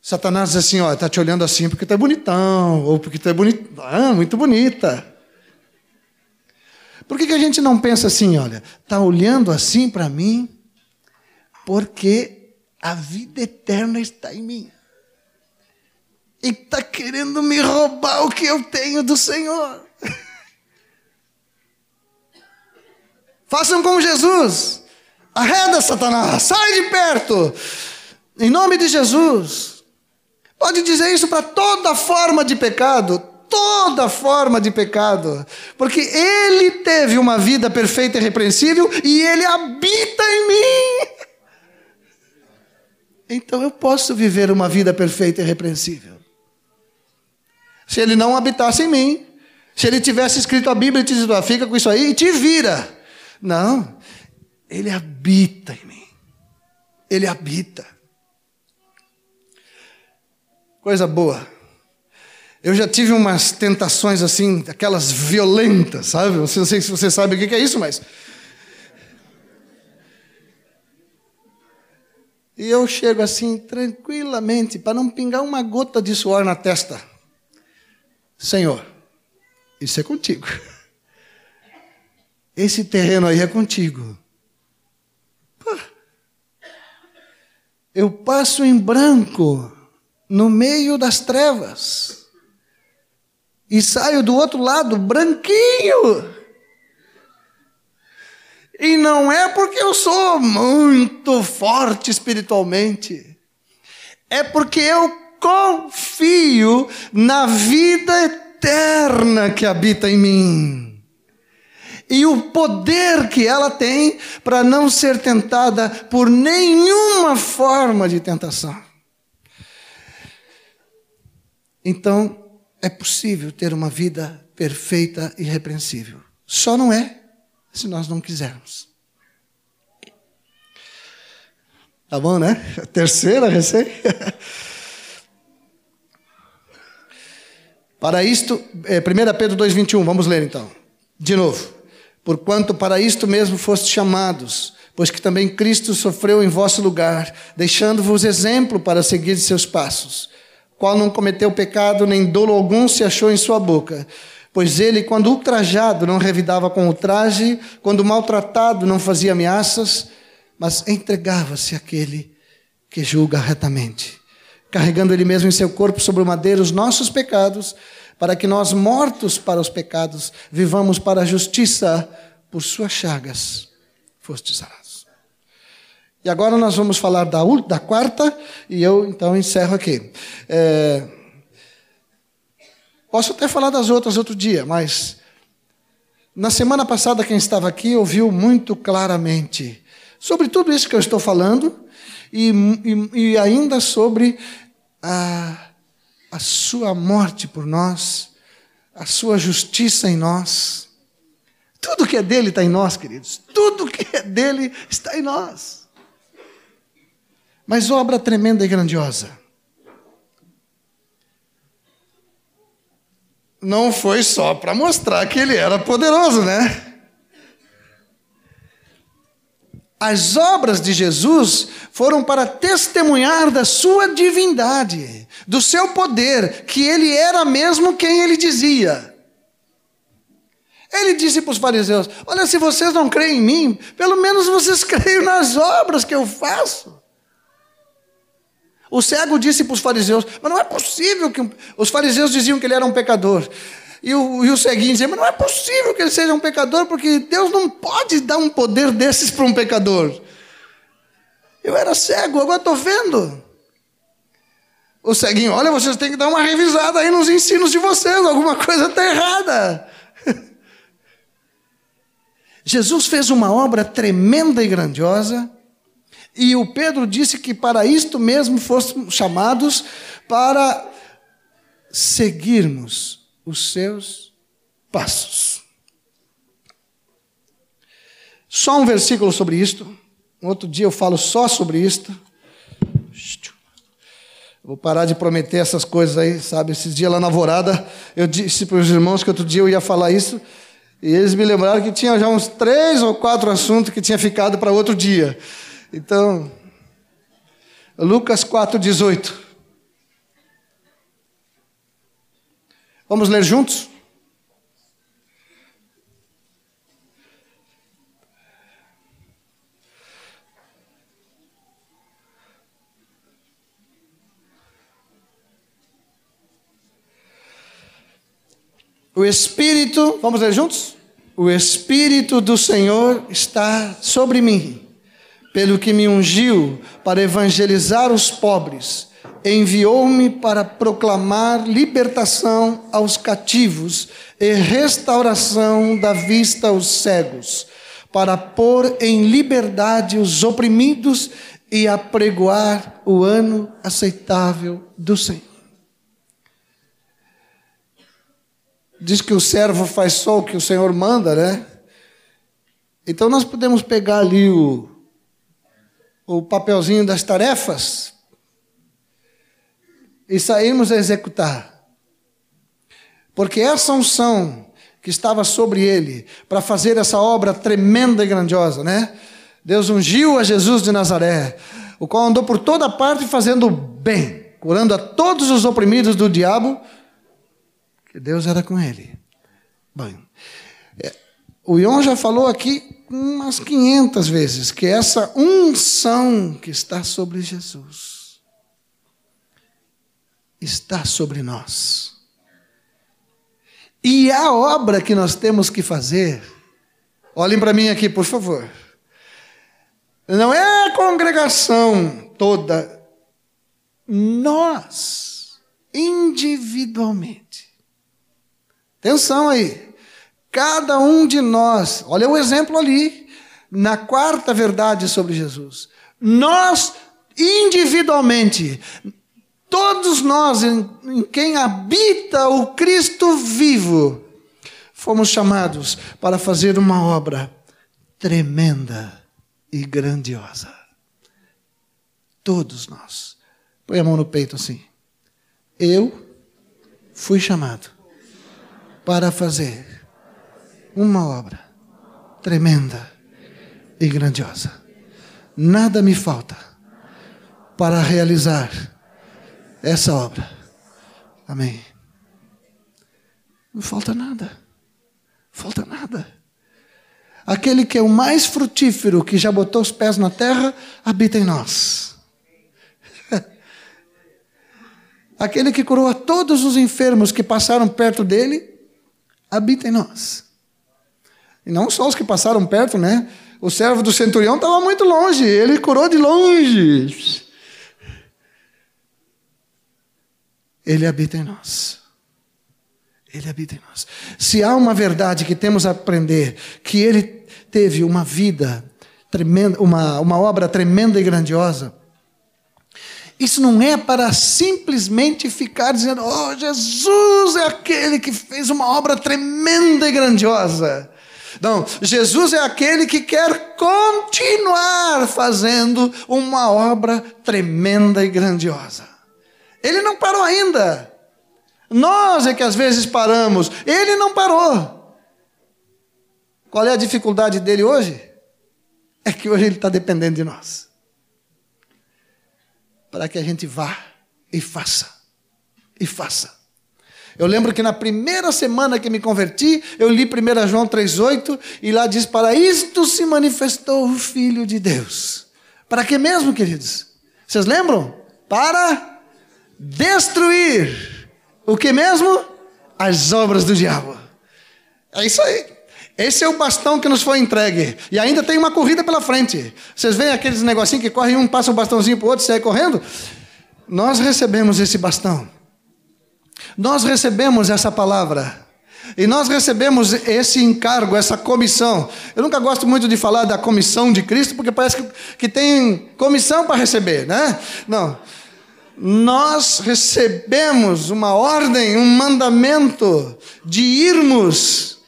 Satanás diz assim, ó, tá te olhando assim porque tu é bonitão, ou porque tu é bonita, ah, muito bonita. Por que, que a gente não pensa assim, olha, tá olhando assim para mim porque a vida eterna está em mim. E está querendo me roubar o que eu tenho do Senhor. Façam como Jesus. Arreda Satanás, sai de perto. Em nome de Jesus. Pode dizer isso para toda forma de pecado, toda forma de pecado, porque Ele teve uma vida perfeita e repreensível e Ele habita em mim. Então eu posso viver uma vida perfeita e repreensível. Se Ele não habitasse em mim, se Ele tivesse escrito a Bíblia e te dito, ah, fica com isso aí e te vira. Não, Ele habita em mim. Ele habita. Coisa boa. Eu já tive umas tentações assim, aquelas violentas, sabe? Não sei se você sabe o que é isso, mas. E eu chego assim, tranquilamente, para não pingar uma gota de suor na testa. Senhor, isso é contigo. Esse terreno aí é contigo. Eu passo em branco no meio das trevas. E saio do outro lado branquinho. E não é porque eu sou muito forte espiritualmente. É porque eu confio na vida eterna que habita em mim. E o poder que ela tem para não ser tentada por nenhuma forma de tentação. Então, é possível ter uma vida perfeita e irrepreensível. Só não é se nós não quisermos. Tá bom, né? terceira recém. para isto, é, 1 Pedro 2,21, vamos ler então. De novo. Porquanto para isto mesmo foste chamados, pois que também Cristo sofreu em vosso lugar, deixando-vos exemplo para seguir seus passos qual não cometeu pecado, nem dolo algum se achou em sua boca. Pois ele, quando ultrajado, não revidava com ultraje, quando maltratado, não fazia ameaças, mas entregava-se àquele que julga retamente, carregando ele mesmo em seu corpo sobre o madeiro os nossos pecados, para que nós, mortos para os pecados, vivamos para a justiça, por suas chagas fostes sarados. E agora nós vamos falar da, da quarta, e eu então encerro aqui. É, Posso até falar das outras outro dia, mas na semana passada quem estava aqui ouviu muito claramente sobre tudo isso que eu estou falando e, e, e ainda sobre a, a sua morte por nós, a sua justiça em nós. Tudo que é dele está em nós, queridos. Tudo que é dele está em nós. Mas obra tremenda e grandiosa. Não foi só para mostrar que ele era poderoso, né? As obras de Jesus foram para testemunhar da sua divindade, do seu poder, que ele era mesmo quem ele dizia. Ele disse para os fariseus: Olha, se vocês não creem em mim, pelo menos vocês creem nas obras que eu faço. O cego disse para os fariseus: Mas não é possível que. Os fariseus diziam que ele era um pecador. E o, e o ceguinho dizia, mas não é possível que ele seja um pecador, porque Deus não pode dar um poder desses para um pecador. Eu era cego, agora estou vendo. O ceguinho, olha, vocês têm que dar uma revisada aí nos ensinos de vocês, alguma coisa está errada. Jesus fez uma obra tremenda e grandiosa, e o Pedro disse que para isto mesmo fôssemos chamados para seguirmos os seus passos. Só um versículo sobre isto. Outro dia eu falo só sobre isto. Vou parar de prometer essas coisas aí, sabe? Esses dias lá na Vorada, eu disse para os irmãos que outro dia eu ia falar isso, e eles me lembraram que tinha já uns três ou quatro assuntos que tinha ficado para outro dia. Então, Lucas 4,18. Vamos ler juntos? O Espírito, vamos ler juntos? O Espírito do Senhor está sobre mim, pelo que me ungiu para evangelizar os pobres enviou-me para proclamar libertação aos cativos e restauração da vista aos cegos, para pôr em liberdade os oprimidos e apregoar o ano aceitável do Senhor. Diz que o servo faz só o que o Senhor manda, né? Então nós podemos pegar ali o, o papelzinho das tarefas e saímos a executar. Porque essa unção que estava sobre ele para fazer essa obra tremenda e grandiosa, né? Deus ungiu a Jesus de Nazaré, o qual andou por toda parte fazendo bem, curando a todos os oprimidos do diabo, que Deus era com ele. Bem, é, o Ion já falou aqui umas 500 vezes que essa unção que está sobre Jesus está sobre nós. E a obra que nós temos que fazer, olhem para mim aqui, por favor. Não é a congregação toda, nós, individualmente. Atenção aí. Cada um de nós, olha o exemplo ali, na quarta verdade sobre Jesus. Nós, individualmente, Todos nós, em, em quem habita o Cristo vivo, fomos chamados para fazer uma obra tremenda e grandiosa. Todos nós. Põe a mão no peito assim. Eu fui chamado para fazer uma obra tremenda e grandiosa. Nada me falta para realizar essa obra. Amém. Não falta nada. Falta nada. Aquele que é o mais frutífero, que já botou os pés na terra, habita em nós. Aquele que curou a todos os enfermos que passaram perto dele, habita em nós. E não só os que passaram perto, né? O servo do centurião estava muito longe, ele curou de longe. Ele habita em nós. Ele habita em nós. Se há uma verdade que temos a aprender, que ele teve uma vida tremenda, uma, uma obra tremenda e grandiosa, isso não é para simplesmente ficar dizendo, oh, Jesus é aquele que fez uma obra tremenda e grandiosa. Não, Jesus é aquele que quer continuar fazendo uma obra tremenda e grandiosa. Ele não parou ainda. Nós é que às vezes paramos, ele não parou. Qual é a dificuldade dele hoje? É que hoje ele está dependendo de nós. Para que a gente vá e faça. E faça. Eu lembro que na primeira semana que me converti, eu li 1 João 3,8 e lá diz: Para isto se manifestou o Filho de Deus. Para que mesmo, queridos? Vocês lembram? Para destruir o que mesmo? As obras do diabo. É isso aí. Esse é o bastão que nos foi entregue. E ainda tem uma corrida pela frente. Vocês veem aqueles negocinhos que correm, um passa um bastãozinho para o outro e sai correndo? Nós recebemos esse bastão. Nós recebemos essa palavra. E nós recebemos esse encargo, essa comissão. Eu nunca gosto muito de falar da comissão de Cristo, porque parece que, que tem comissão para receber, né? Não nós recebemos uma ordem, um mandamento de irmos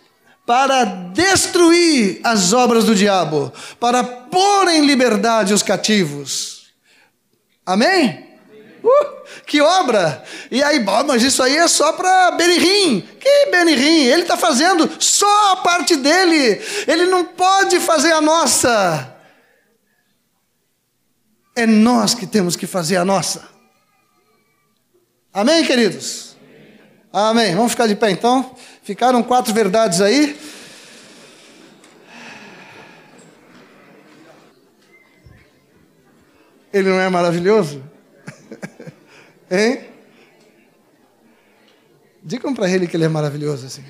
para destruir as obras do diabo, para pôr em liberdade os cativos. Amém? Uh, que obra! E aí, bom, mas isso aí é só para Benirim. Que Benirim? Ele está fazendo só a parte dele. Ele não pode fazer a nossa. É nós que temos que fazer a nossa. Amém, queridos? Amém. Vamos ficar de pé então? Ficaram quatro verdades aí. Ele não é maravilhoso? hein? Digam para ele que ele é maravilhoso assim.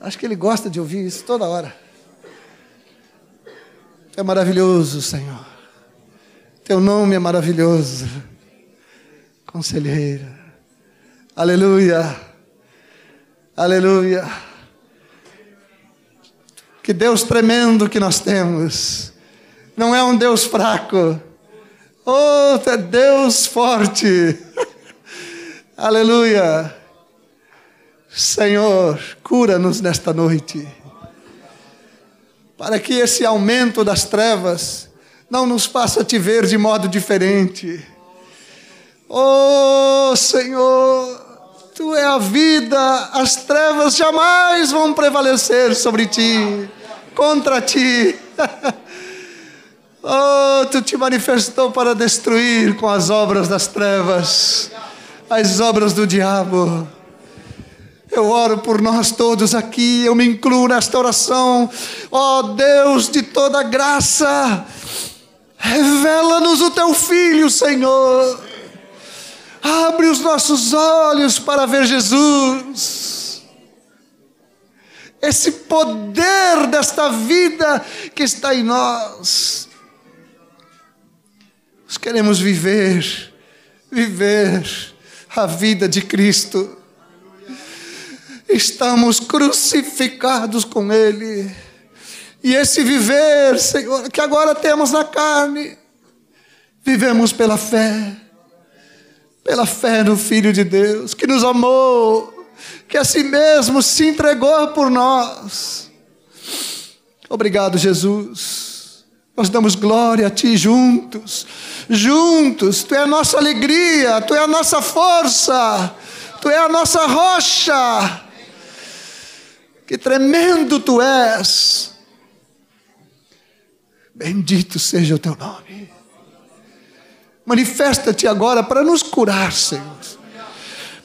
Acho que ele gosta de ouvir isso toda hora. É maravilhoso, Senhor. Teu nome é maravilhoso conselheira. Aleluia. Aleluia. Que Deus tremendo que nós temos. Não é um Deus fraco. Oh, é Deus forte. Aleluia. Senhor, cura-nos nesta noite. Para que esse aumento das trevas não nos faça te ver de modo diferente Oh Senhor, Tu é a vida, as trevas jamais vão prevalecer sobre ti, contra ti. oh, Tu te manifestou para destruir com as obras das trevas, as obras do diabo. Eu oro por nós todos aqui, eu me incluo nesta oração. Ó oh, Deus de toda graça, revela-nos o teu filho, Senhor. Abre os nossos olhos para ver Jesus. Esse poder desta vida que está em nós. Nós queremos viver, viver a vida de Cristo. Estamos crucificados com Ele. E esse viver, Senhor, que agora temos na carne, vivemos pela fé pela fé no Filho de Deus, que nos amou, que a si mesmo se entregou por nós. Obrigado, Jesus. Nós damos glória a Ti juntos, juntos. Tu é a nossa alegria, Tu é a nossa força, Tu é a nossa rocha. Que tremendo Tu és. Bendito seja o Teu nome. Manifesta-te agora para nos curar, Senhor.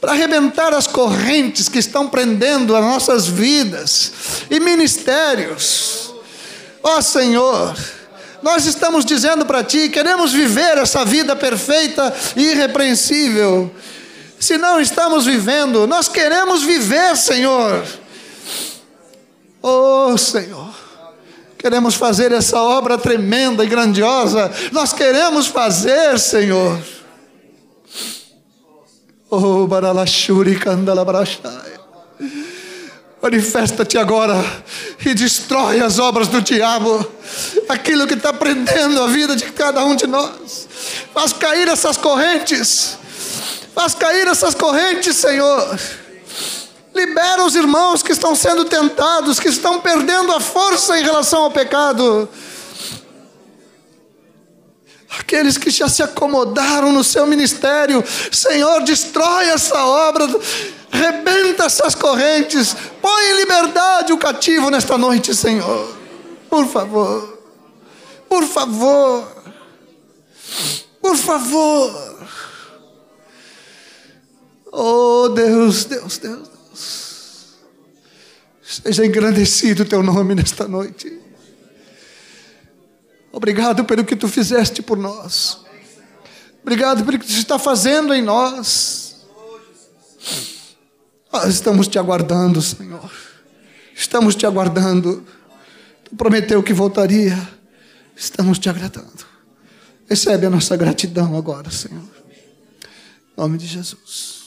Para arrebentar as correntes que estão prendendo as nossas vidas e ministérios. Ó oh, Senhor, nós estamos dizendo para Ti, queremos viver essa vida perfeita e irrepreensível. Se não estamos vivendo, nós queremos viver, Senhor. Oh Senhor. Queremos fazer essa obra tremenda e grandiosa. Nós queremos fazer, Senhor. Oh, Baralashuri Kandalabrashai. Manifesta-te agora e destrói as obras do diabo, aquilo que está prendendo a vida de cada um de nós. Faz cair essas correntes, faz cair essas correntes, Senhor. Libera os irmãos que estão sendo tentados, que estão perdendo a força em relação ao pecado. Aqueles que já se acomodaram no seu ministério, Senhor, destrói essa obra, rebenta essas correntes, põe em liberdade o cativo nesta noite, Senhor. Por favor, por favor, por favor. Oh Deus, Deus, Deus. Seja engrandecido o teu nome nesta noite. Obrigado pelo que tu fizeste por nós. Obrigado pelo que tu está fazendo em nós. Nós estamos te aguardando, Senhor. Estamos te aguardando. Tu prometeu que voltaria. Estamos te agradando. Recebe a nossa gratidão agora, Senhor. Em nome de Jesus.